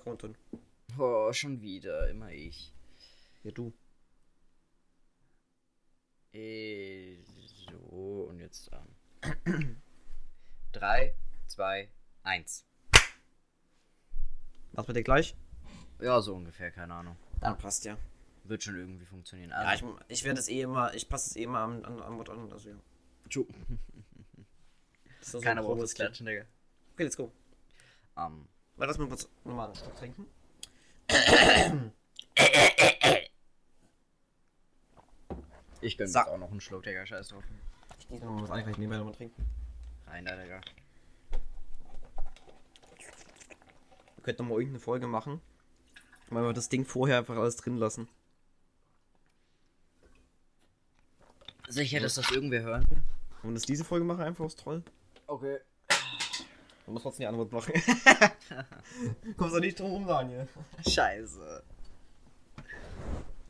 Content. Oh, schon wieder, immer ich. Ja, du. Äh, so, und jetzt ähm. 3, 2, 1. Was bei dir gleich? Ja, so ungefähr, keine Ahnung. Dann passt ja. Wird schon irgendwie funktionieren. Ja, ich, ich werde es eh immer, ich passe es eh immer am, am, am an. Also ja. Tschu. Keiner ein braucht das Klatschen, Digga. Okay, let's go. Ähm, Weil lass mal kurz nochmal einen Schluck trinken. ich gönn jetzt auch noch einen Schluck, Digga, scheiß drauf. Ich gehe nochmal was ein, kann ich nebenbei nochmal trinken. Rein da, Digga. Wir könnten nochmal irgendeine Folge machen. Weil wir das Ding vorher einfach alles drin lassen. Sicher, dass das irgendwer hören? Und das diese Folge machen, einfach aus Troll. Okay. Man muss trotzdem die Antwort machen. Kommst du nicht drum rum, Daniel. Scheiße.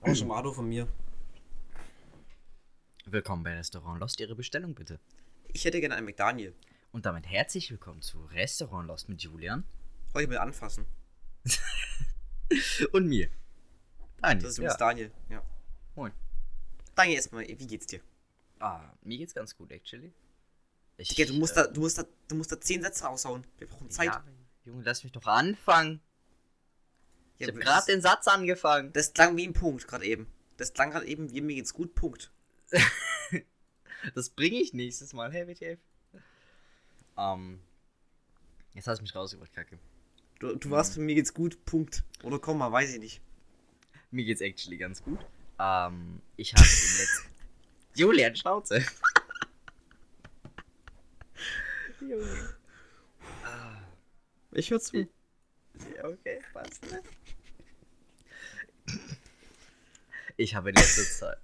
Auch schon Mado von mir. Willkommen bei Restaurant Lost. Ihre Bestellung bitte. Ich hätte gerne einen McDaniel. Und damit herzlich willkommen zu Restaurant Lost mit Julian Heute mit anfassen. und mir. Daniel. Das ist übrigens Daniel. Ja. Moin. Daniel, erstmal, wie geht's dir? Ah, mir geht's ganz gut, actually. Ich, Digga, du musst, äh, da, du, musst da, du musst da zehn Sätze raushauen. Wir brauchen Zeit. Ja, Junge, lass mich doch anfangen. Ich Ja, hab aber gerade den Satz angefangen. Das klang wie ein Punkt gerade eben. Das klang gerade eben wie mir geht's gut, Punkt. Das bringe ich nächstes Mal. Hey, WTF. Ähm. Jetzt hast du mich rausgebracht, Kacke. Du, du warst für mir geht's gut, Punkt. Oder Komma, weiß ich nicht. Mir geht's actually ganz gut. Ähm, ich habe im letzten. Julian, Schnauze. Junge. Ich hör zu. Ja, okay, passt, ne? Ich habe in letzter Zeit.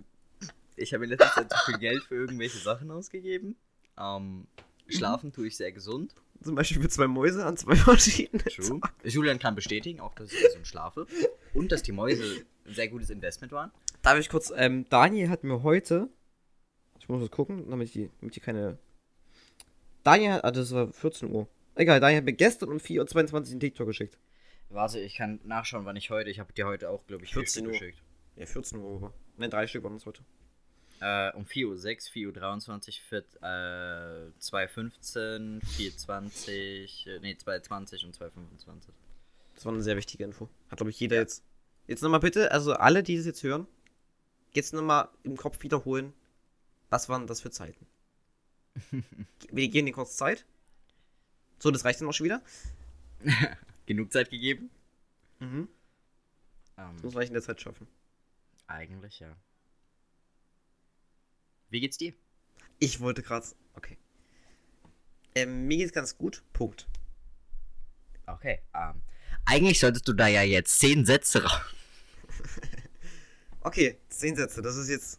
Ich habe in letzter Zeit zu viel Geld für irgendwelche Sachen ausgegeben. Ähm, schlafen tue ich sehr gesund. Zum Beispiel für zwei Mäuse an zwei verschiedenen. True. Julian kann bestätigen, auch dass ich gesund schlafe. Und dass die Mäuse ein sehr gutes Investment waren. Darf ich kurz, ähm, Daniel hat mir heute. Ich muss das gucken, damit ich, die- damit ich keine. Daniel hat, ah, das war 14 Uhr. Egal, Daniel hat mir gestern um 4.22 Uhr einen TikTok geschickt. Warte, ich kann nachschauen, wann ich heute. Ich habe dir heute auch, glaube ich, 14 vier Uhr. Geschickt. Ja, 14 Uhr. Ne, drei Stück waren es heute. Äh, um 4.06 Uhr, 4.23 Uhr, 4, äh, 2.15 4.20, äh, nee, 2.20 und 2.25. Das war eine sehr wichtige Info. Hat, glaube ich, jeder jetzt. Jetzt nochmal bitte, also alle, die das jetzt hören, jetzt nochmal im Kopf wiederholen, was waren das für Zeiten? Wir gehen dir kurz Zeit. So, das reicht dann auch schon wieder. Genug Zeit gegeben? Mhm. Ähm, Das muss in der Zeit schaffen. eigentlich ja. Wie geht's dir? Ich wollte gerade. Okay. Ähm, mir geht's ganz gut. Punkt. Okay, ähm, eigentlich solltest du da ja jetzt 10 Sätze raus. Okay, zehn Sätze. Das ist jetzt.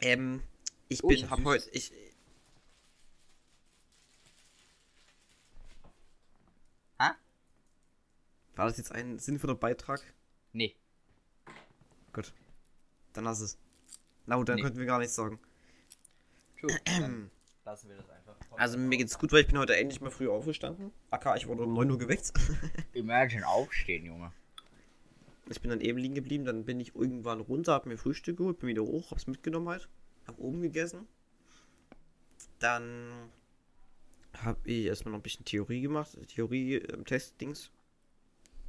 Ähm, ich Oh, bin, ich hab heute. Ich. War das jetzt ein sinnvoller Beitrag? Nee. Gut. Dann lass es. Na gut, dann Nee. könnten wir gar nichts sagen. True. Dann lassen wir das einfach. Also mir geht's gut, weil ich bin heute endlich mal früh aufgestanden. AK, ich wurde um 9 Uhr geweckt. Imagine aufstehen, Junge. Ich bin dann eben liegen geblieben, dann bin ich irgendwann runter, hab mir Frühstück geholt, bin wieder hoch, hab's mitgenommen halt. Hab oben gegessen. Dann hab ich erstmal noch ein bisschen Theorie gemacht. Theorie, ähm, Test-Dings.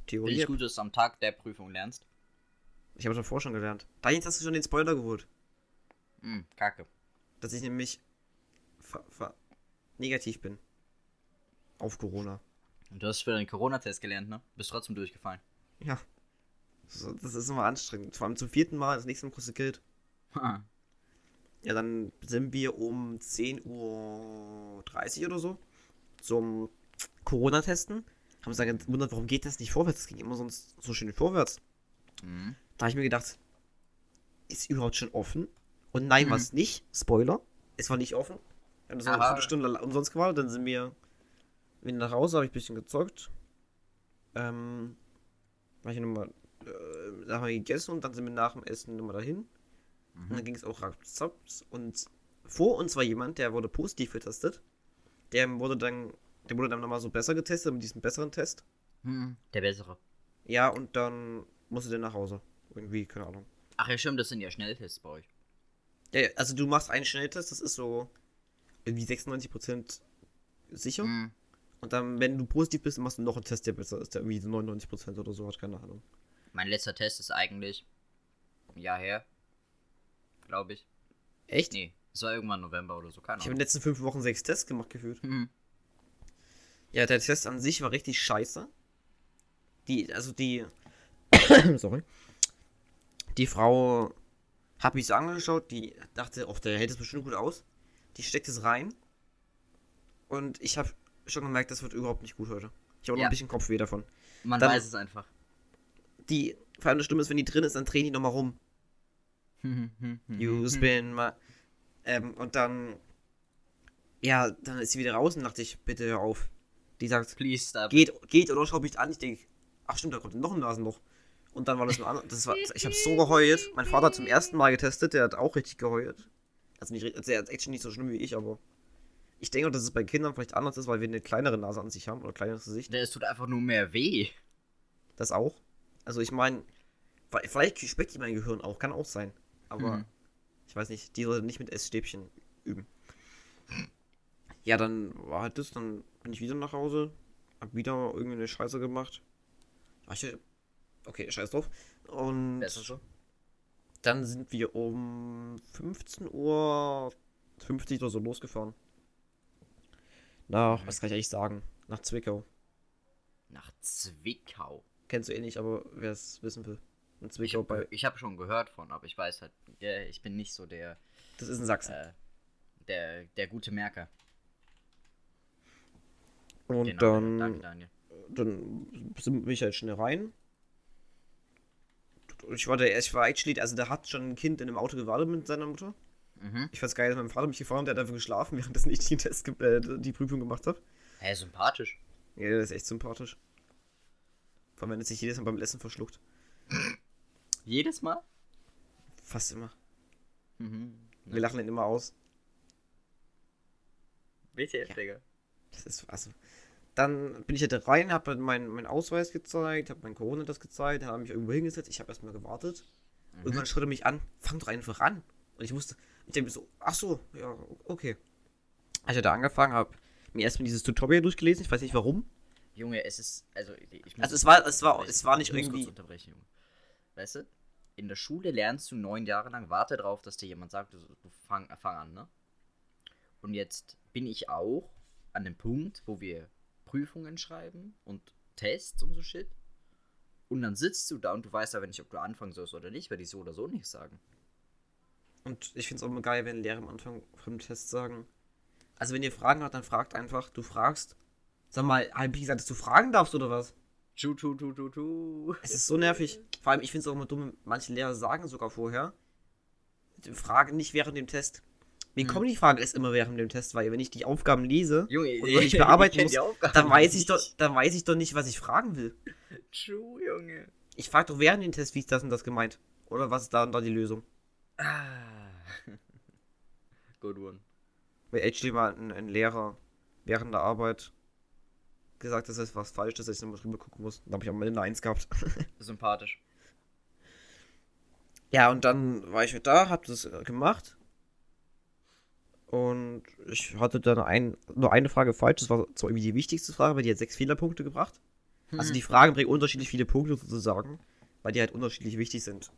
Theorie. ich gut, dass du am Tag der Prüfung lernst. Ich habe davor schon gelernt. Da jetzt hast du schon den Spoiler geholt. Hm, kacke. Dass ich nämlich negativ bin. Auf Corona. Und du hast für den Corona-Test gelernt, ne? Bist trotzdem durchgefallen. Ja. Das ist immer anstrengend. Vor allem zum vierten Mal, das nächste Mal kostet Geld. Ja, dann sind wir um 10.30 Uhr oder so zum Corona-Testen. Haben uns dann gewundert, warum geht das nicht vorwärts? Das ging immer sonst so schön vorwärts. mhm. Da habe ich mir gedacht, ist überhaupt schon offen? Und nein, Mhm. war es nicht. Spoiler. Es war nicht offen. Wir haben noch eine. Viertelstunde umsonst gewartet. Dann sind wir wieder nach Hause, habe ich ein bisschen gezockt. Ähm, war ich nochmal, äh, da haben wir gegessen und dann sind wir nach dem Essen nochmal dahin. Und Mhm. dann ging es auch rapzaps. Und vor uns war jemand, der wurde positiv getestet. Der wurde dann, der wurde dann nochmal so besser getestet mit diesem besseren Test. Hm, der bessere. Ja, und dann musst du dann nach Hause. Irgendwie, keine Ahnung. Ach ja, stimmt, das sind ja Schnelltests bei euch. Ja, also du machst einen Schnelltest, das ist so irgendwie 96% sicher. Hm. Und dann, wenn du positiv bist, machst du noch einen Test, der besser ist, der irgendwie so 99% oder so hat, keine Ahnung. Mein letzter Test ist eigentlich ein Jahr her. Glaube ich. Echt? Nee, es war irgendwann November oder so, keine Ich habe in Ahnung. den letzten fünf Wochen sechs Tests gemacht, gefühlt. Hm. Ja, der Test an sich war richtig scheiße. Die, also die. sorry. Die Frau hat mich so angeschaut, die dachte, oh, der hält es bestimmt gut aus. Die steckt es rein. Und ich habe schon gemerkt, das wird überhaupt nicht gut heute. Ich habe auch noch Ja. ein bisschen Kopfweh davon. Man Dann- weiß es einfach. Die, vor allem das Stimme ist, wenn die drin ist, dann drehen die nochmal rum. You spin my. Ähm, und dann. Ja, dann ist sie wieder raus und dachte ich, bitte hör auf. Die sagt, Please stop. geht, geht oder schau mich an. Ich denke, ach stimmt, da kommt noch ein Nasenloch. Und dann war das nur an. Das war, ich habe so geheult. Mein Vater hat zum ersten Mal getestet, der hat auch richtig geheult. Also nicht, also der hat echt nicht so schlimm wie ich, aber ich denke, dass es bei Kindern vielleicht anders ist, weil wir eine kleinere Nase an sich haben oder kleineres Gesicht. Es tut einfach nur mehr weh. Das auch. Also ich meine, vielleicht speckt die mein Gehirn auch, kann auch sein. Aber Hm. ich weiß nicht, die sollte nicht mit Essstäbchen üben. Ja, dann war halt das, dann bin ich wieder nach Hause, hab wieder irgendeine Scheiße gemacht. Ach, ich, okay, scheiß drauf. Und Besser so. dann sind wir um 15 Uhr 50 oder so losgefahren. Nach, was kann ich eigentlich sagen? Nach Zwickau. Nach Zwickau. Kennst du eh nicht, aber wer es wissen will. In Ich Zwickau bei. habe hab schon gehört von, aber ich weiß halt, ich bin nicht so der, Das ist in Sachsen. äh, der, der gute Merker. Und Genau, dann, Danke, Daniel. dann sind- bin ich halt schnell rein. Ich war der, ich war actually, also der hat schon ein Kind in einem Auto gewartet mit seiner Mutter. Mhm. Ich fand's geil, dass mein Vater mich gefahren hat, der hat einfach geschlafen, währenddessen ich den Test, äh, die Prüfung gemacht habe. Hä, sympathisch. Ja, das ist echt sympathisch. Vor allem, wenn es sich jedes Mal beim Essen verschluckt. Jedes Mal? Fast immer. Mhm. Wir lachen ihn immer aus. WTF, Ja. Digga. Das ist, also. Dann bin ich halt rein, habe meinen meinen Ausweis gezeigt, habe mein Corona das gezeigt, dann habe mich irgendwo hingesetzt, ich habe erstmal gewartet. Mhm. Irgendwann schritt er mich an, fang doch einfach an. Und ich musste, ich denke mir so, ach so, ja, okay. Als ich da angefangen habe, mir erstmal dieses Tutorial durchgelesen, ich weiß nicht warum. Junge, es ist, also, ich muss Also es war, es war, es war nicht ich muss irgendwie. unterbrechen, Junge. Weißt du, in der Schule lernst du neun Jahre lang, warte drauf, dass dir jemand sagt, du, du fang, fang an, ne? Und jetzt bin ich auch an dem Punkt, wo wir Prüfungen schreiben und Tests und so Shit. Und dann sitzt du da und du weißt aber nicht, ob du anfangen sollst oder nicht, weil die so oder so nicht sagen. Und ich finde es auch immer geil, wenn Lehrer am Anfang vom Test sagen. Also wenn ihr Fragen habt, dann fragt einfach, du fragst. Sag mal, habe ich gesagt, dass du fragen darfst oder was? Tu, tu, tu, tu, tu. Es ist so nervig. Vor allem, ich finde es auch immer dumm, manche Lehrer sagen sogar vorher, Fragen nicht während dem Test. Mir kommen die Fragen erst immer während dem Test, weil wenn ich die Aufgaben lese Junge, und ich bearbeiten kenn muss, dann weiß ich doch, dann weiß ich doch nicht, was ich fragen will. True, Junge. Ich frage doch während dem Test, wie ist das und das gemeint? Oder was ist da und da die Lösung? Ah. Good one. Weil actually mal ein, ein Lehrer während der Arbeit gesagt, dass das was falsch ist, dass ich nochmal drüber gucken muss. Dann habe ich am Ende eine Eins gehabt. Sympathisch. Ja, und dann war ich halt da, hab das gemacht. Und ich hatte dann ein, nur eine Frage falsch. Das war zwar irgendwie die wichtigste Frage, weil die hat sechs Fehlerpunkte gebracht. Also die Fragen bringen unterschiedlich viele Punkte sozusagen, weil die halt unterschiedlich wichtig sind.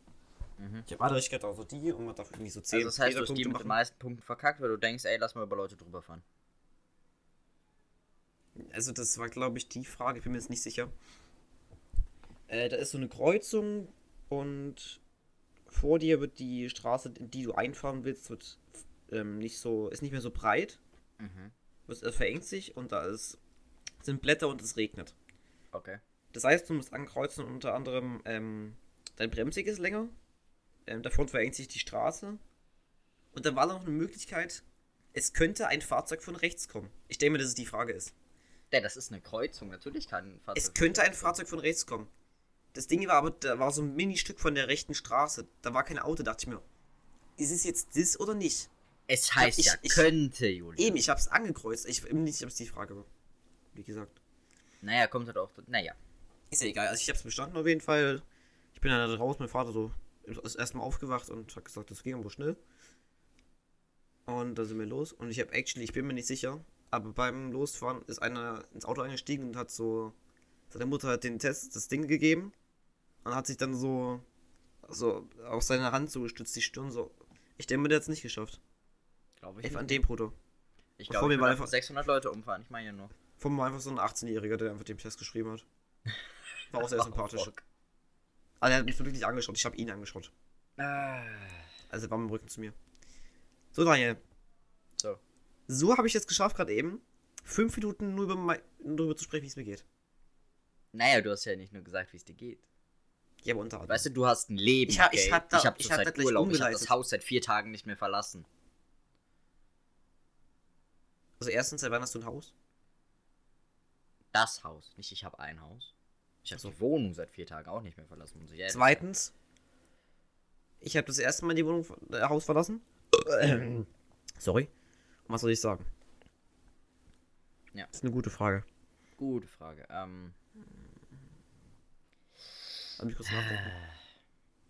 Mhm. Ich habe alle richtig gehabt, also die und man darf irgendwie so zehn Also das heißt, du hast die mit den meisten Punkten verkackt, weil du denkst, ey, lass mal über Leute drüber fahren. Also das war, glaube ich, die Frage, ich bin mir jetzt nicht sicher. Äh, da ist so eine Kreuzung und vor dir wird die Straße, in die du einfahren willst, wird ähm, nicht so, ist nicht mehr so breit. Mhm. Es verengt sich und da ist, sind Blätter und es regnet. Okay. Das heißt, du musst ankreuzen unter anderem ähm, dein Bremsweg ist länger. Ähm, davon verengt sich die Straße. Und dann war noch eine Möglichkeit, es könnte ein Fahrzeug von rechts kommen. Ich denke mir, dass es die Frage ist. Ja, das ist eine Kreuzung, natürlich kann ein Fahrzeug. Es könnte ein Fahrzeug von rechts kommen. Das Ding war aber, da war so ein Ministück von der rechten Straße. Da war kein Auto, dachte ich mir. Ist es jetzt das oder nicht? Es heißt Ich- ja, ich- könnte, Julian. Eben, ich hab's angekreuzt. Ich bin nicht, ob es die Frage war. Wie gesagt. Naja, kommt halt auch. Naja. Ist ja egal. Also ich hab's bestanden auf jeden Fall. Ich bin dann raus, mein Vater so ist erstmal aufgewacht und hat gesagt, das ging aber schnell. Und da sind wir los. Und ich habe actually, ich bin mir nicht sicher, aber beim Losfahren ist einer ins Auto eingestiegen und hat so. Seine Mutter hat den Test, das Ding gegeben. Und hat sich dann so. So auf seine Hand so gestützt, die Stirn so. Ich denke, der hat es nicht geschafft. Glaube ich. Einfach an dem Proto. Ich glaube, war will einfach- einfach 600 Leute umfahren. Ich meine ja nur. Vor mir war einfach so ein 18-Jähriger, der einfach den Test geschrieben hat. War auch sehr sympathisch. fuck. Aber er hat mich wirklich nicht angeschaut. Ich habe ihn angeschaut. Ah. Also er war mit dem Rücken zu mir. So, Daniel. So. So habe ich es geschafft, gerade eben, fünf Minuten nur über, mein, nur darüber zu sprechen, wie es mir geht. Naja, du hast ja nicht nur gesagt, wie es dir geht. Ja, aber unterhalten. Weißt du, du hast ein Leben. Ich hab- ich okay? hab da- ich hab ich hab da gleich Urlaub. Ich habe das Haus seit vier Tagen nicht mehr verlassen. Also erstens, seit wann hast du ein Haus? Das Haus. Nicht, ich habe ein Haus. Ich habe so. Wohnung seit vier Tagen auch nicht mehr verlassen. Muss ich Zweitens, ich habe das erste Mal die Wohnung, äh, Haus verlassen. Sorry. Und was soll ich sagen? Ja. Das ist eine gute Frage. Gute Frage. Ähm, Lass mich kurz nachdenken.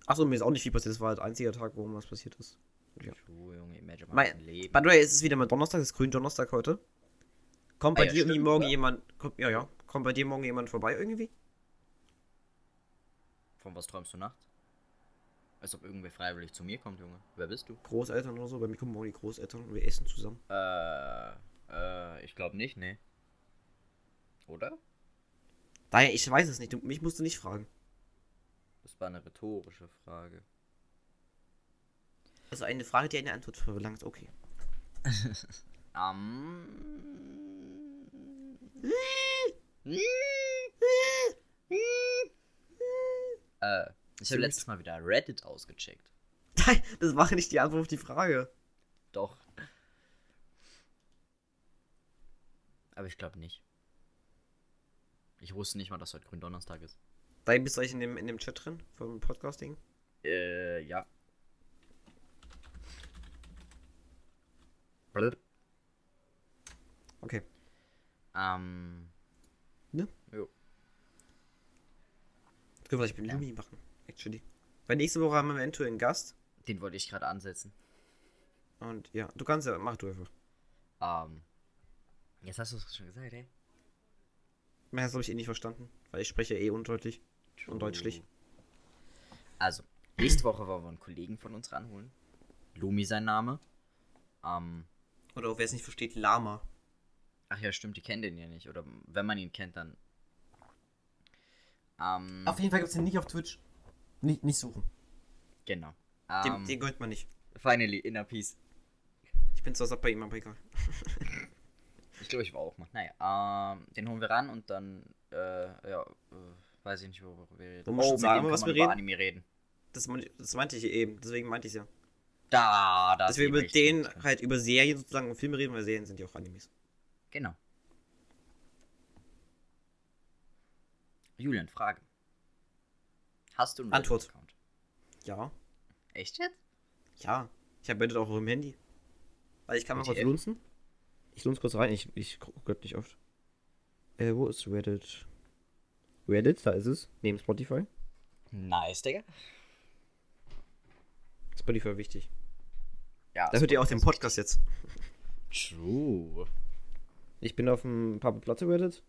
Achso, mir ist auch nicht viel passiert. Das war halt einziger Tag, wo was passiert ist. Ja. du, Junge, imagine Mein- ein Leben. By the way, es ist wieder mal Donnerstag, es ist grün Donnerstag heute. Kommt Ah bei ja, dir irgendwie stimmt, morgen oder? jemand. Kommt, ja, ja. Kommt bei dir morgen jemand vorbei irgendwie? Von was träumst du nachts? Als ob irgendwer freiwillig zu mir kommt, Junge. Wer bist du? Großeltern oder so? Bei mir kommen morgen die Großeltern und wir essen zusammen. Äh, äh, ich glaube nicht, ne. Oder? Daher, ich weiß es nicht. Du, mich musst du nicht fragen. Das war eine rhetorische Frage. Also eine Frage, die eine Antwort verlangt. Okay. Ähm. äh, ich habe letztes Mal wieder Reddit ausgecheckt. Nein, das war nicht die Antwort auf die Frage. Doch. Aber ich glaube nicht. Ich wusste nicht mal, dass heute Gründonnerstag ist. Daher bist du eigentlich in dem, in dem Chat drin vom Podcasting. Äh, ja. Okay. Ähm. Ne? Jo. Das können wir vielleicht mit Ja. Lumi machen. Actually. Weil nächste Woche haben wir eventuell einen Gast. Den wollte ich gerade ansetzen. Und ja, du kannst ja, mach du einfach. Ähm. Jetzt hast du es schon gesagt, ey. Mehr hast du, ich eh nicht verstanden. Weil ich spreche eh undeutlich. Undeutschlich. Also, nächste Woche wollen wir einen Kollegen von uns ranholen. Lumi sein Name. Ähm. Oder auch wer es nicht versteht, Lama. Ach ja, stimmt, die kennen den ja nicht. Oder wenn man ihn kennt, dann. Ähm. jeden Fall gibt es den nicht auf Twitch. Nicht, nicht suchen. Genau. Den, Ähm, den gönnt man nicht. finally, Inner Peace. Ich bin zwar satt bei ihm, aber egal. Ich glaube, ich war auch mal. Naja, ähm, den holen wir ran und dann, äh, ja, äh, weiß ich nicht, worüber wir reden. Du musst mit sagen, dem was kann man wir über reden. Anime reden. Das, das meinte ich eben, deswegen meinte ich ja. Da, da. Dass wir über den Möglichkeit. halt über Serien sozusagen und Filme reden, weil Serien sind ja auch Animes. Genau. Julian, Frage. Hast du einen Antwort. Reddit-Account? Ja. Echt jetzt? Ja. Ich habe Reddit auch dem Handy. Weil ich kann mal kurz lunzen. Ich lunze kurz rein, ich, ich gucke nicht oft. Äh, wo ist Reddit? Reddit, da ist es. Neben Spotify. Nice, Digga. Spotify wichtig. Ja, Da hört ihr auch den Podcast jetzt. True. Ich bin auf dem Papa Platte Reddit.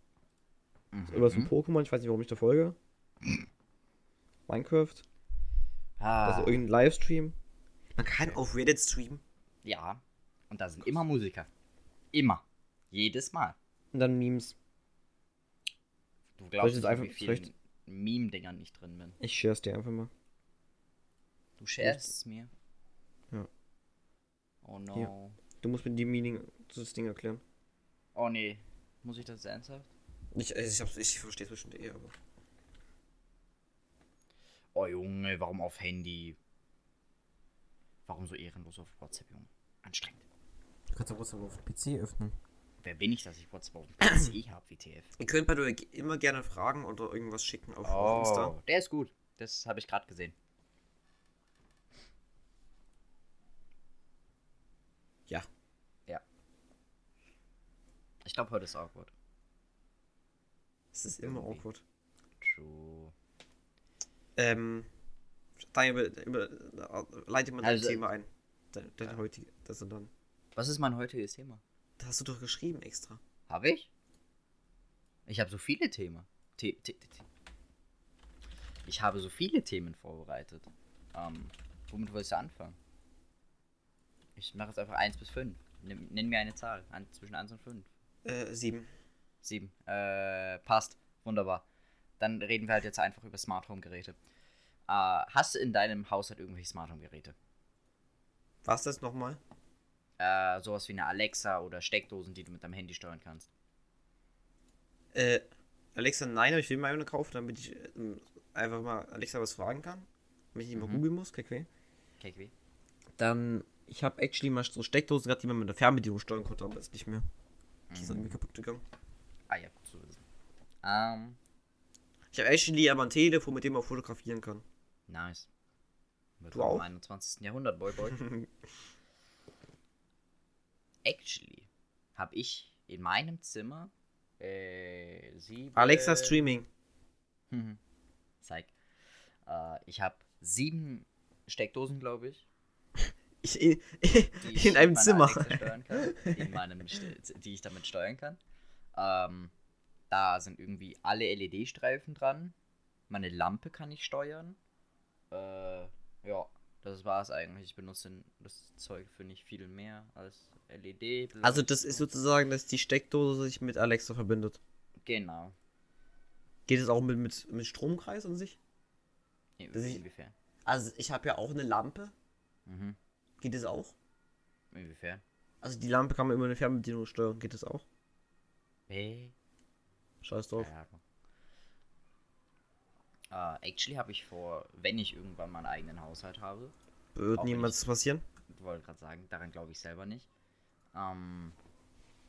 Mhm. Über so ein Pokémon, ich weiß nicht, warum ich da folge. Minecraft. ah, Also irgendein Livestream. Man kann auf Reddit streamen. ja. Und da sind immer Musiker. Immer. Jedes Mal. Und dann Memes. Du ich glaubst nicht, einfach- wie ich- vielen Meme-Dingern nicht drin bin. Ich share's dir einfach mal. Du sharest es mir. Ja. Oh no. Hier. Du musst mir die Meaning das Ding erklären. Oh nee. Muss ich das ernsthaft? Ich, also ich, ich verstehe es bestimmt eh, aber. Oh Junge, warum auf Handy? Warum so ehrenlos auf WhatsApp, Junge? Anstrengend. Du kannst ja WhatsApp auf PC öffnen. Wer bin ich, dass ich WhatsApp auf dem PC habe, WTF? Ihr könnt bei immer gerne fragen oder irgendwas schicken auf, auf Insta. der ist gut. Das habe ich gerade gesehen. Ja. Ja. Ich glaube, heute ist awkward. Es ist immer Irgendwie. awkward. True. Ähm, Daniel, über, über, leite mal dein Also- Thema ein. Dein, dein Ja. heutige, das und dann. Was ist mein heutiges Thema? Das hast du doch geschrieben extra. Habe ich? Ich habe so viele Themen. The The The ich habe so viele Themen vorbereitet. Ähm, womit wolltest du anfangen? Ich mache jetzt einfach 1 bis 5. Nimm, nenn mir eine Zahl. An, zwischen 1 und 5. Äh, sieben. 7. Äh, passt. Wunderbar. Dann reden wir halt jetzt einfach über Smart Home Geräte. Äh, hast du in deinem Haushalt irgendwelche Smart Home Geräte? Was das nochmal? Äh, sowas wie eine Alexa oder Steckdosen, die du mit deinem Handy steuern kannst. Äh, Alexa, nein, aber ich will mir eine kaufen, damit ich ähm, einfach mal Alexa was fragen kann. Damit ich nicht mal Mhm. googeln muss, KQ. KKW? Dann, ich habe actually mal so Steckdosen gehabt, die man mit der Fernbedienung steuern konnte, aber ist nicht mehr. Die sind mir kaputt gegangen. Ah ja, gut zu wissen. Ähm, Ich habe actually aber ein Telefon, mit dem man fotografieren kann. nice. Wird Du im auch? 21. Jahrhundert, boy, boy. Actually habe ich in meinem Zimmer äh, sieben... Alexa Streaming. Mhm. Zeig. Äh, ich habe sieben Steckdosen, glaube ich. Ich, in, ich in einem Zimmer. Kann, in meinem, die ich damit steuern kann. Ähm, da sind irgendwie alle LED-Streifen dran. Meine Lampe kann ich steuern. Äh, ja, das war's eigentlich. Ich benutze das Zeug für nicht viel mehr als LED. Also das ist sozusagen, dass die Steckdose sich mit Alexa verbindet. Genau. Geht es auch mit, mit, mit Stromkreis an sich? In, Das ich-? Also ich habe ja auch eine Lampe. Mhm. Geht es auch? Inwiefern? Also die Lampe kann man über eine Fernbedienung steuern. Geht es auch? Hey. Scheiß drauf. Äh, actually habe ich vor, wenn ich irgendwann meinen eigenen Haushalt habe, Wird niemals passieren. ich wollte gerade sagen, daran glaube ich selber nicht, ähm,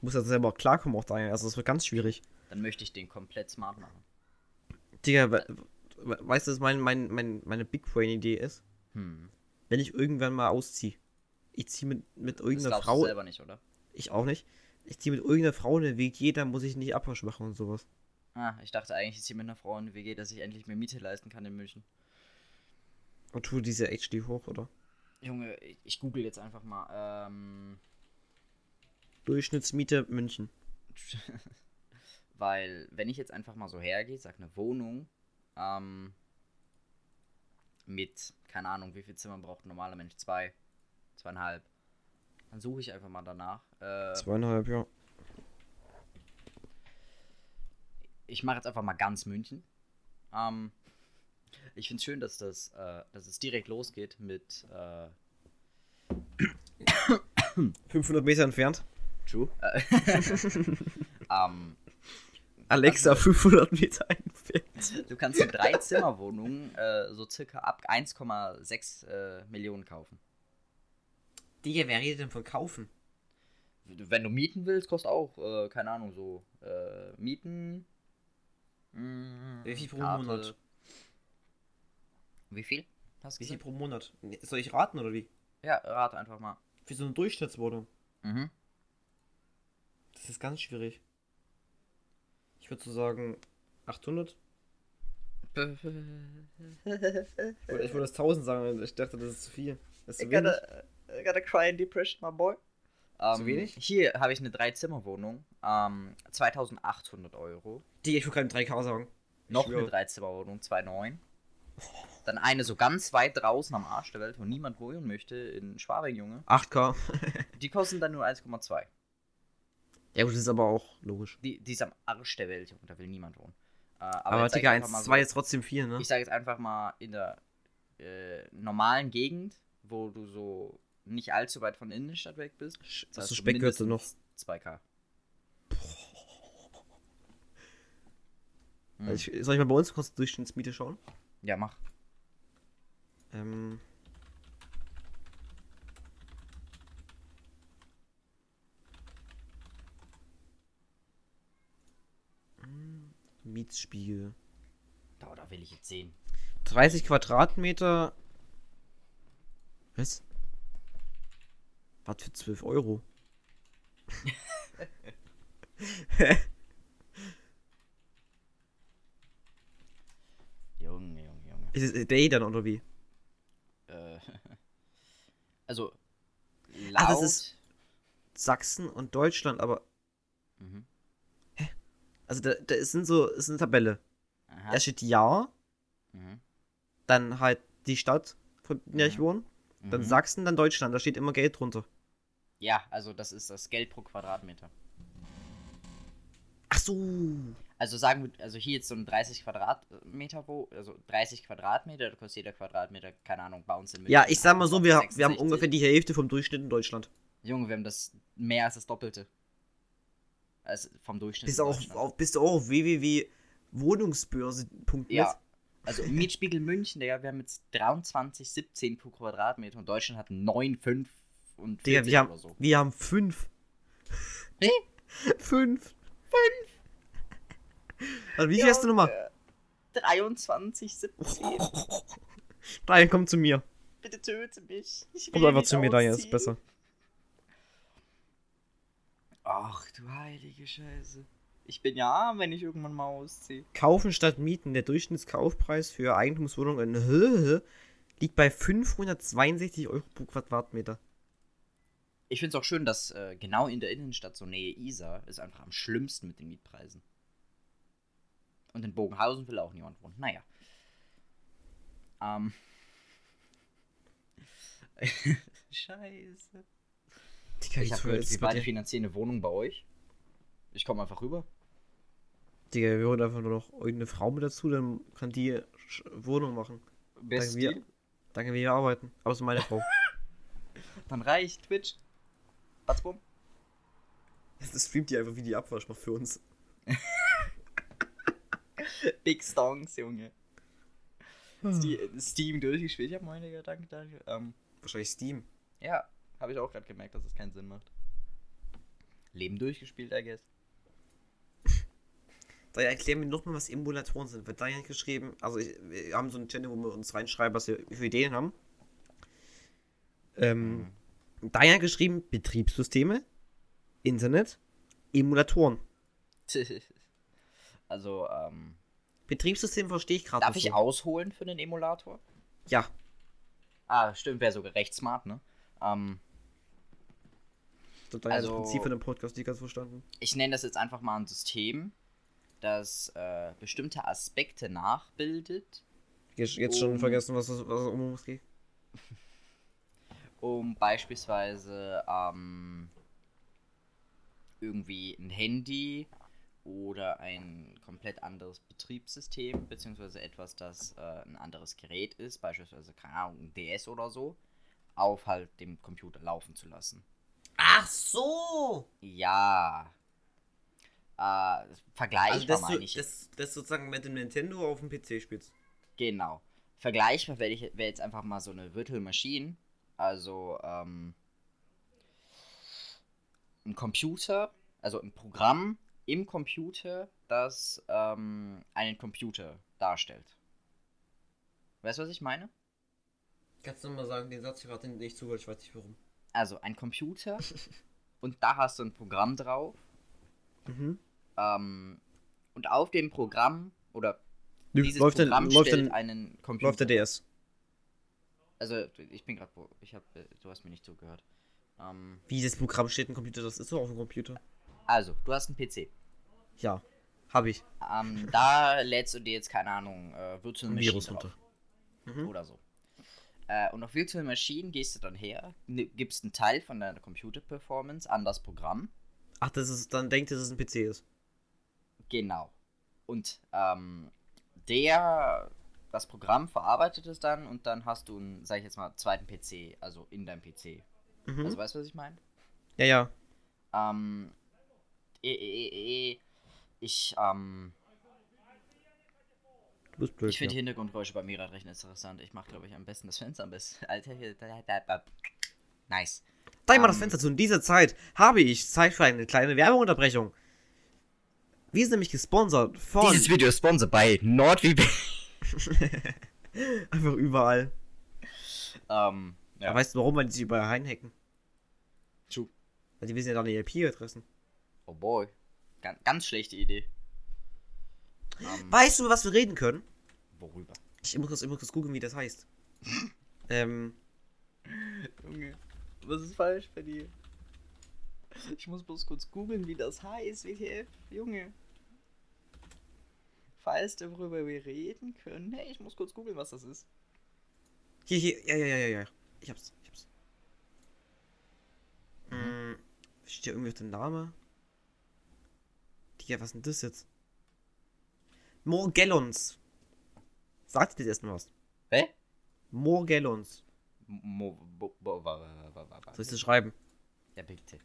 Muss ja selber auch klarkommen auch daher. Also das wird ganz schwierig. dann möchte ich den komplett smart machen. Digga, we we weißt du, was mein, mein, mein, meine Big Brain Idee ist? Hm. Wenn ich irgendwann mal ausziehe. Ich ziehe mit, mit Das irgendeiner du Frau. selber nicht, oder? Ich auch nicht. Ich ziehe mit irgendeiner Frau eine WG, dann muss ich nicht Abwasch machen und sowas. Ah, ich dachte eigentlich, ich ziehe mit einer Frau in eine WG, dass ich endlich mehr Miete leisten kann in München. Und tu diese HD hoch, oder? Junge, ich, ich google jetzt einfach mal. Ähm, Durchschnittsmiete München. weil, wenn ich jetzt einfach mal so hergehe, sag eine Wohnung, ähm, mit, keine Ahnung, wie viel Zimmer braucht ein normaler Mensch? Zwei, zweieinhalb. Dann suche ich einfach mal danach. Äh, Zweieinhalb, ja. ich mache jetzt einfach mal ganz München. Ähm, ich finde es schön, dass, das, äh, dass es direkt losgeht mit äh, 500 Meter entfernt. True. Äh, ähm, Alexa, 500 Meter entfernt. du kannst eine Drei-Zimmer-Wohnung äh, so circa ab 1,6 äh, Millionen kaufen. Digga, wer redet denn von kaufen? Wenn du mieten willst, kostet auch, äh, keine Ahnung, so äh, Mieten. mh, Wie viel pro Karte. Monat? Wie viel? Hast Wie viel pro Monat? Soll ich raten oder wie? Ja, rate einfach mal. Für so eine Durchschnittswohnung. Mhm. Das ist ganz schwierig. Ich würde so sagen 800. Oder ich würde das 1000 sagen, ich dachte, das ist zu viel. Das ist zu I wenig. I gotta cry in depression, my boy. Zu wenig? Hier habe ich eine Dreizimmerwohnung. Ähm, 2800 Euro. Digga, ich würde keine 3K sagen. Noch eine Dreizimmerwohnung, 2,9. Dann eine so ganz weit draußen am Arsch der Welt, wo niemand wohnen möchte, in Schwabing, Junge. 8K. Die kosten dann nur 1,2. ja gut, das ist aber auch logisch. Die, die ist am Arsch der Welt, Junge, da will niemand wohnen. Äh, Aber, ich Digga, einfach 1, mal 2 so- ist trotzdem viel, ne? Ich sage jetzt einfach mal in der äh, normalen Gegend, wo du so nicht allzu weit von der Innenstadt weg bist. Das für so Speckwürze noch? mindestens 2K. Also ich, soll ich mal bei uns kurz Durchschnittsmiete schauen? Ja, mach. Ähm. Hm, Mietspiegel. Da, da will ich jetzt sehen. 30 Quadratmeter. Was? Was für 12 Euro? Ist es a day dann oder wie? Äh, also, laut. Ah, das ist- Sachsen und Deutschland, aber. Mhm. Also da, da ist sind so, ist eine Tabelle. Aha. Da steht Jahr, Mhm. dann halt die Stadt, von der ich Mhm. wohne, dann Mhm. Sachsen, dann Deutschland. Da steht immer Geld drunter. Ja, also das ist das Geld pro Quadratmeter. Ach so. Also sagen wir, also hier jetzt so ein 30 Quadratmeter, wo, also 30 Quadratmeter, da kostet jeder Quadratmeter, keine Ahnung, bei uns in Ja, München ich sag mal so, wir, wir haben 66. ungefähr die Hälfte vom Durchschnitt in Deutschland. Junge, wir haben das mehr als das Doppelte. Also vom Durchschnitt. Bist in du auch, Deutschland. auf, bist du auch auf www.wohnungsbörse.net? Ja. Also Mietspiegel München, Digga, wir haben jetzt 23,17 pro Quadratmeter und Deutschland hat 9,5 und 40 Digga, wir haben, so. wir haben fünf. Nee. fünf. Fünf. Also wie viel hast du nochmal? 23,17. Nein, komm zu mir. Bitte töte mich. Ich Komm einfach zu mir, da ist besser. Ach du heilige Scheiße. Ich bin ja arm, wenn ich irgendwann mal ausziehe. Kaufen statt mieten. Der Durchschnittskaufpreis für Eigentumswohnungen in Höhe liegt bei 562 Euro pro Quadratmeter. Ich finde es auch schön, dass äh, genau in der Innenstadt, so Nähe Isar, ist einfach am schlimmsten mit den Mietpreisen. Und in Bogenhausen will auch niemand wohnen. Naja. Ähm. Scheiße. Digga, Ich habe gehört, wir beide finanzieren eine Wohnung bei euch. Ich komme einfach rüber. Digga, wir holen einfach nur noch irgendeine Frau mit dazu, dann kann die Wohnung machen. Wer ist wir- die? Danke, wir arbeiten. Aber es ist meine Frau. Dann reicht Twitch. Batzbum. Das streamt die einfach wie die Abwasch macht für uns. Big Stongs, Junge. Ste Steam durchgespielt. Ich habe meine Gedanken, danke. Ähm, Wahrscheinlich Steam. ja, habe ich auch gerade gemerkt, dass es keinen Sinn macht. Leben durchgespielt, I guess. Da erklären wir nochmal, was Emulatoren sind. Wird Daniel geschrieben, also ich, wir haben so einen Channel, wo wir uns reinschreiben, was wir für Ideen haben. Ähm, Daniel hat geschrieben, Betriebssysteme, Internet, Emulatoren. also, ähm, Betriebssystem verstehe ich gerade darf ich so. ausholen für den Emulator? Ja, Ah, stimmt, wäre sogar recht smart, ne? Ähm, Daniel Also- das Prinzip von dem Podcast nicht ganz verstanden. ich nenne das jetzt einfach mal ein System, das äh, bestimmte Aspekte nachbildet, Jetzt, jetzt schon Um- vergessen, was es was um uns geht. um beispielsweise ähm, irgendwie ein Handy oder ein komplett anderes Betriebssystem, beziehungsweise etwas, das äh, ein anderes Gerät ist, beispielsweise, keine Ahnung, ein DS oder so, auf halt dem Computer laufen zu lassen. Ach so! Ja. Äh, vergleichbar Also, meine ich. das, das sozusagen mit dem Nintendo auf dem PC spielst. Genau. Vergleichbar wäre wär jetzt einfach mal so eine Virtual Machine. Also, ähm, ein Computer, also ein Programm im Computer, das ähm, einen Computer darstellt. Weißt du, was ich meine? Kannst du mal sagen, den Satz ich gerade nicht zugehört, ich weiß nicht warum. Also ein Computer und da hast du ein Programm drauf. Mhm. Ähm, und auf dem Programm oder dieses Läuft, denn, Programm läuft, stellt denn, einen Computer. läuft der DS? Also ich bin gerade, ich habe, du hast mir nicht zugehört. Ähm, Wie das Programm steht im Computer, das ist doch auf dem Computer. also du hast einen PC. Ja, habe ich. Ähm, da lädst du dir jetzt keine Ahnung äh, Virtual Ein Machine Virus runter. Mhm. oder so. Äh, und auf Virtual Machine gehst du dann her, gibst einen Teil von deiner Computer-Performance an das Programm. Ach, das ist, dann denkt, dass es ein PC ist. Genau. Und ähm, der, das Programm verarbeitet es dann und dann hast du einen, sag ich jetzt mal, zweiten PC, also in deinem PC. Mhm. Also weißt du, was ich meine? ja, ja. Ähm, eh, eh, eh, eh, ich, ähm, Du bist blöd. ich finde ja. Hintergrundgeräusche bei mir gerade recht interessant. Ich mache, glaube ich, am besten das Fenster am besten. Alter, hier, da. Nice. Dein mal das ähm, Fenster zu. In dieser Zeit habe ich Zeit für eine kleine Werbeunterbrechung. Wir sind nämlich gesponsert von. Dieses Video ist sponsored bei NordVPN. Einfach überall. ähm, ja. Aber weißt du warum? Weil die sich überall reinhacken. True. Weil die wissen ja deine IP-Adressen. Oh boy. Ganz, ganz schlechte Idee. Ähm, Weißt du, über was wir reden können? worüber? Ich muss kurz, ich muss kurz googeln, wie das heißt. ähm. Junge, was ist falsch bei dir? Ich muss bloß kurz googeln, wie das heißt, WTF, Junge. Falls worüber wir reden können. Hey, ich muss kurz googeln, was das ist. Hier, hier, ja, ja, ja, ja, ja. Ich hab's, ich hab's. Mhm. Hm, steht hier irgendwie auf dem Name? Digga, was ist denn das jetzt? Morgellons. Sagt dir das erstmal was? Hä? Morgellons. Mo, bo, bo, wa, wa, wa, wa, Soll ich das schreiben? Ja, bitte.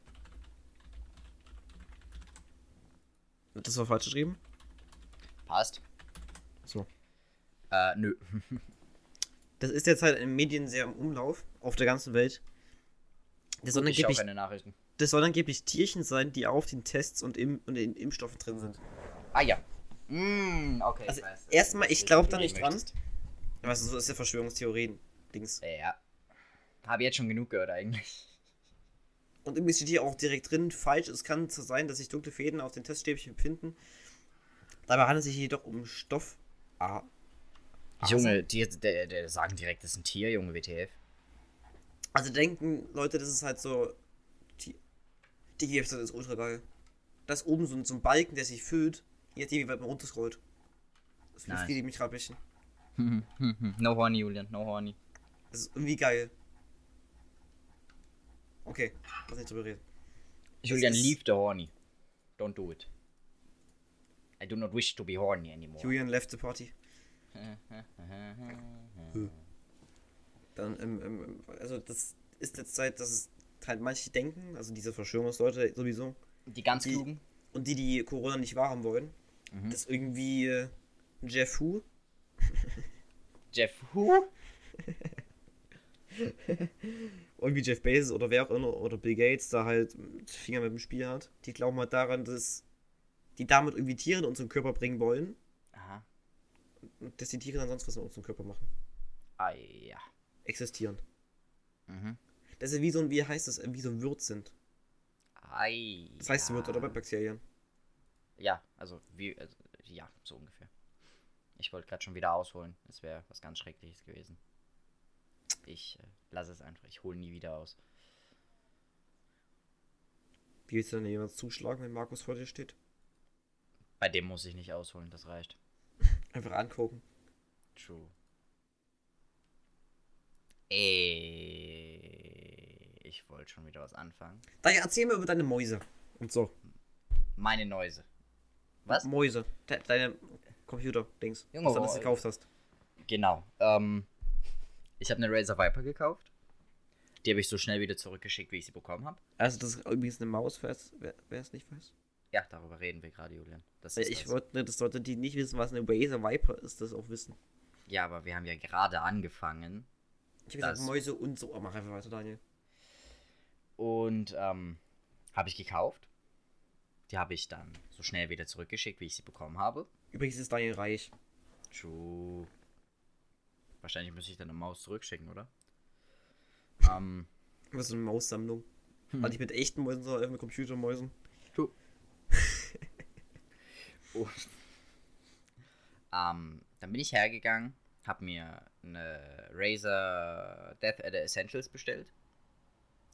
Das war falsch geschrieben? Passt. So. Äh, nö. Das ist jetzt halt in den Medien sehr im Umlauf auf der ganzen Welt. Das schau angeblich, keine Nachrichten. das sollen angeblich Tierchen sein, die auf den Tests und, im, und in Impfstoffen drin sind. Ah ja. Mm, okay. Also erstmal, ich glaube da nicht dran. du, so ist ja Verschwörungstheorien-Dings. Ja. Habe jetzt schon genug gehört eigentlich. Und irgendwie steht hier auch direkt drin, falsch, es kann so sein, dass sich dunkle Fäden auf den Teststäbchen befinden. Dabei handelt es sich jedoch um Stoff. Ah. Junge, die, der, der sagen direkt, das ist ein Tier, Junge, WTF. Also denken Leute, das ist halt so. Die, die Website ist ultra geil. Da ist oben so, ein- so ein Balken, der sich füllt, je nachdem, wie weit man runterscrollt. Das befriedigt mich gerade ein bisschen. no horny, Julian, no horny. Das ist irgendwie geil. Okay, lass nicht drüber reden. Julian, leave the horny. Don't do it. I do not wish to be horny anymore. Julian left the party. Dann, ähm, ähm, also das ist jetzt Zeit, dass es halt manche denken, also diese Verschwörungsleute sowieso, Die ganz Die- klugen. und die, die Corona nicht wahrhaben wollen, Mhm. dass irgendwie äh, Jeff Hu, Jeff Who? irgendwie Jeff Bezos oder wer auch immer, oder Bill Gates da halt Finger mit dem Spiel hat. Die glauben halt daran, dass die damit irgendwie Tiere in unseren Körper bringen wollen Aha. und dass die Tiere dann sonst was in unseren Körper machen. Ah, ja. Existieren. Mhm. Das ist wie so ein, wie heißt das, wie so ein Wirt sind. Ei, Das heißt ja. Wirt oder bei Bakterien. Ja, also, wie, also, ja, so ungefähr. Ich wollte gerade schon wieder ausholen. Es wäre was ganz Schreckliches gewesen. Ich äh, lasse es einfach. Ich hole nie wieder aus. Wie willst du denn jemand zuschlagen, wenn Markus vor dir steht? Bei dem muss ich nicht ausholen, das reicht. Einfach angucken. True. Ey, ich wollte schon wieder was anfangen. Daher erzähl mir über deine Mäuse. Und so. Meine Neuse. Was? Mäuse. De deine Computer-Dings. Junge, Was du alles oh, gekauft hast. Genau. Ähm, ich habe eine Razer Viper gekauft. Die habe ich so schnell wieder zurückgeschickt, wie ich sie bekommen habe. Also, das ist übrigens eine Maus, wer es nicht weiß. Ja, darüber reden wir gerade, Julian. Das ist ich das. wollte, das sollte die nicht wissen, was eine Razer Viper ist, das auch wissen. Ja, aber wir haben ja gerade angefangen. Ich habe gesagt, Mäuse und so. Oh, mach einfach weiter, Daniel. Und ähm, habe ich gekauft. Die habe ich dann so schnell wieder zurückgeschickt, wie ich sie bekommen habe. Übrigens ist Daniel reich. True. Wahrscheinlich müsste ich dann eine Maus zurückschicken, oder? Ähm, Was so eine Maussammlung. Hm. Weil ich mit echten Mäusen, sondern mit Computermäusen. Oh. ähm, dann bin ich hergegangen, habe mir eine Razer Death Adder Essentials bestellt.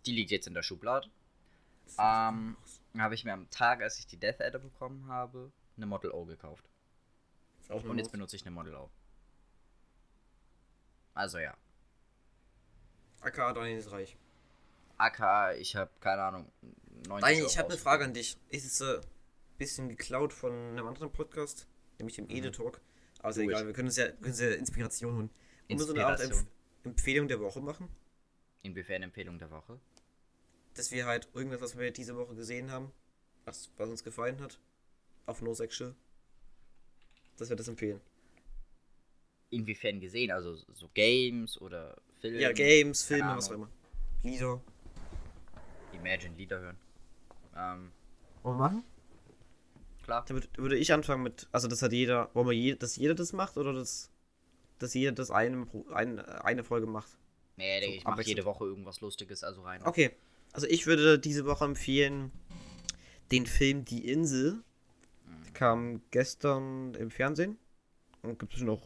Die liegt jetzt in der Schublade. Ähm, habe ich mir am Tag, als ich die Death Adder bekommen habe, eine Model O gekauft. Und jetzt Maus. benutze ich eine Model O. Also ja. AK, Daniel ist reich. AK, ich habe keine Ahnung. 90 Daniel, Euro ich habe eine. Frage an dich. Ist es ein bisschen geklaut von einem anderen Podcast, nämlich dem Ede Talk. Aber ist egal, wir können uns ja, können uns ja Inspiration holen. Und wir so eine Art. Empfehlung der Woche machen, Inwiefern Empfehlung der Woche? dass wir halt irgendwas, was wir diese Woche gesehen haben, was, was uns gefallen hat, auf No Sexual, dass wir das empfehlen. Inwiefern gesehen? Also so Games oder Filme? Ja, Games, Filme, was auch immer. Lieder. Imagine Lieder hören. Ähm, Wollen wir machen? Klar. Da würd, würde ich anfangen mit, also das hat jeder, wollen wir je, dass jeder das macht oder dass, dass jeder das eine, ein, eine Folge macht? Nee, So ich mache jede Woche irgendwas Lustiges, also rein. Okay, also ich würde diese Woche empfehlen den Film Die Insel. Der kam gestern im Fernsehen. Und gibt es noch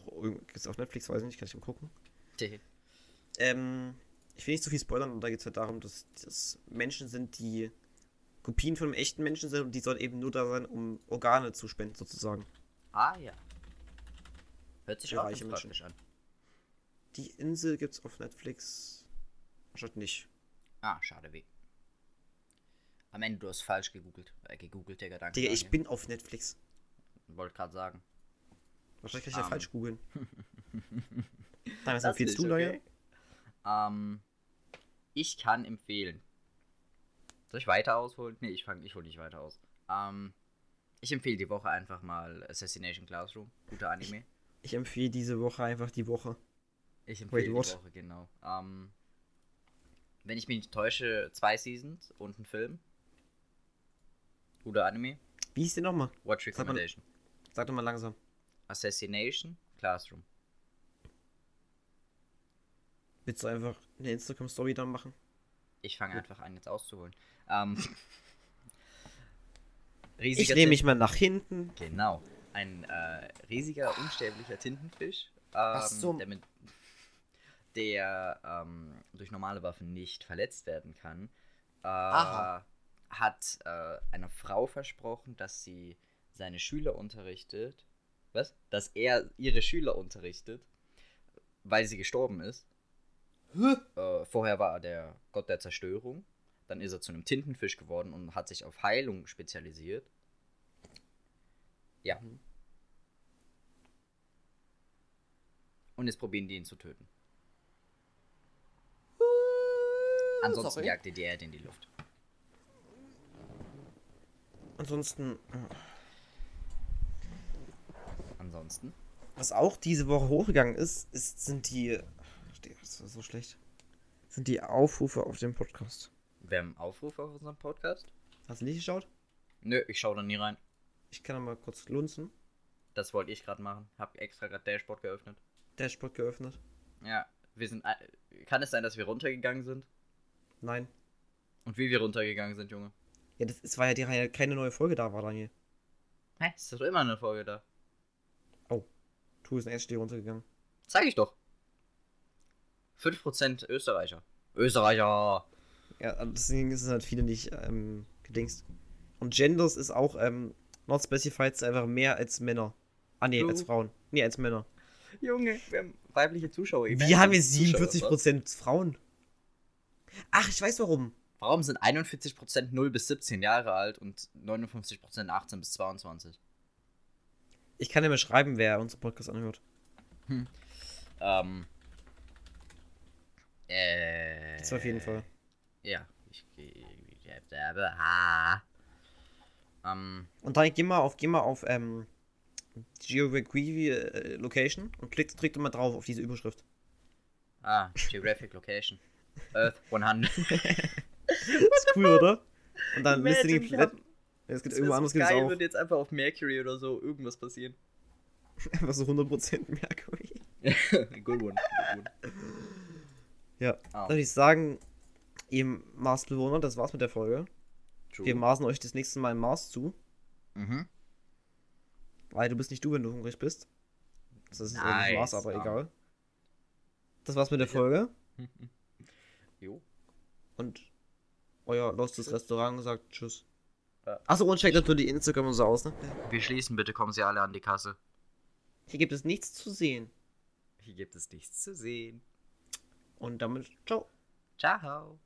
gibt's auf Netflix, weiß ich nicht, kann ich mal gucken. ähm, ich will nicht zu viel spoilern, und da geht es halt darum, dass das Menschen sind, die Kopien von einem echten Menschen sind und die sollen eben nur da sein, um Organe zu spenden, sozusagen. Ah ja. Hört sich auch reiche Menschen. an. Die Insel gibt's auf Netflix. Statt nicht. Ah, schade weh. Am Ende, du hast falsch gegoogelt. Äh, gegoogelt, Digga, danke. Digga, ich bin auf Netflix. Wollte gerade sagen. Wahrscheinlich kann ich ja Ähm. falsch googeln. Nein, was empfiehlst du, Leute? okay. Ähm, ich kann empfehlen. Soll ich weiter ausholen? Nee, ich fange, ich hole nicht weiter aus. Ähm, ich empfehle die Woche einfach mal Assassination Classroom. Guter Anime. Ich empfehle diese Woche einfach die Woche. Ich empfehle die what? Woche, genau. Ähm, wenn ich mich nicht täusche, zwei Seasons und ein Film. Guter Anime. Wie hieß der nochmal? Watch Sag mal- Recommendation. Sag doch mal langsam. Assassination Classroom. Willst du einfach eine Instagram-Story dann machen? Ich fange einfach an, jetzt auszuholen. Ähm, Ich drehe mich mal nach hinten. Genau. Ein äh, riesiger, unsterblicher Tintenfisch, ähm, so. der, mit, der ähm, durch normale Waffen nicht verletzt werden kann, äh, Aha. hat äh, einer Frau versprochen, dass sie seine Schüler unterrichtet. Was? Dass er ihre Schüler unterrichtet, weil sie gestorben ist. Äh, vorher war er der Gott der Zerstörung. Dann ist er zu einem Tintenfisch geworden und hat sich auf Heilung spezialisiert. Ja. Und jetzt probieren die ihn zu töten. Ansonsten Sorry. jagt er die Erde in die Luft. Ansonsten, Ansonsten. was auch diese Woche hochgegangen ist, ist sind die. Das war so schlecht. Sind die Aufrufe auf dem Podcast. Wir haben einen Aufruf auf unserem Podcast. Hast du nicht geschaut? Nö, ich schaue da nie rein. Ich kann da mal kurz lunzen. Das wollte ich gerade machen. Hab extra gerade Dashboard geöffnet. Dashboard geöffnet. Ja, wir sind. Kann es sein, dass wir runtergegangen sind? Nein. Und wie wir runtergegangen sind, Junge? Ja, das es war ja die keine neue Folge da war, Daniel. Hä? Ist doch immer eine Folge da. Tu ist erst die runtergegangen. Zeig ich doch. 5% Österreicher. Österreicher! Ja, deswegen ist es halt viele nicht ähm, gedingst. Und Genders ist auch ähm, not specified, ist einfach mehr als Männer. Ah, nee, Du. als Frauen. Nee, als Männer. Junge, wir haben weibliche Zuschauer. Wie haben wir 47% Frauen? Ach, ich weiß warum. Warum sind 41% 0 bis 17 Jahre alt und 59% 18 bis 22? Ich kann ja mal schreiben, wer unseren Podcast anhört. Ähm. Äh. Das auf jeden Fall. Ja. Ich, ich, ah. Ähm. Und dann geh mal auf, geh mal auf ähm, Geography äh, Location und klick, klick doch mal drauf auf diese Überschrift. Ah, Geographic Location. Earth 100. ist cool, oder? Und dann Imagine, ich Planet. hab- Es gibt irgendwo es geil, auch. würde jetzt einfach auf Mercury oder so irgendwas passieren. Einfach so 100% Mercury. Good one. Good one. Ja. Ah. Dann würde ich sagen, ihr Marsbewohner, das war's mit der Folge. True. Wir maßen euch das nächste Mal im Mars zu. Mhm. Weil du bist nicht du, wenn du hungrig bist. Das ist nice. Mars, aber ah. egal. Das war's mit der Folge. Jo. Und euer lostes Restaurant sagt Tschüss. Achso, und checkt natürlich Instagram und so aus, ne? Wir schließen bitte, kommen Sie alle an die Kasse. Hier gibt es nichts zu sehen. Hier gibt es nichts zu sehen. Und damit, ciao. Ciao.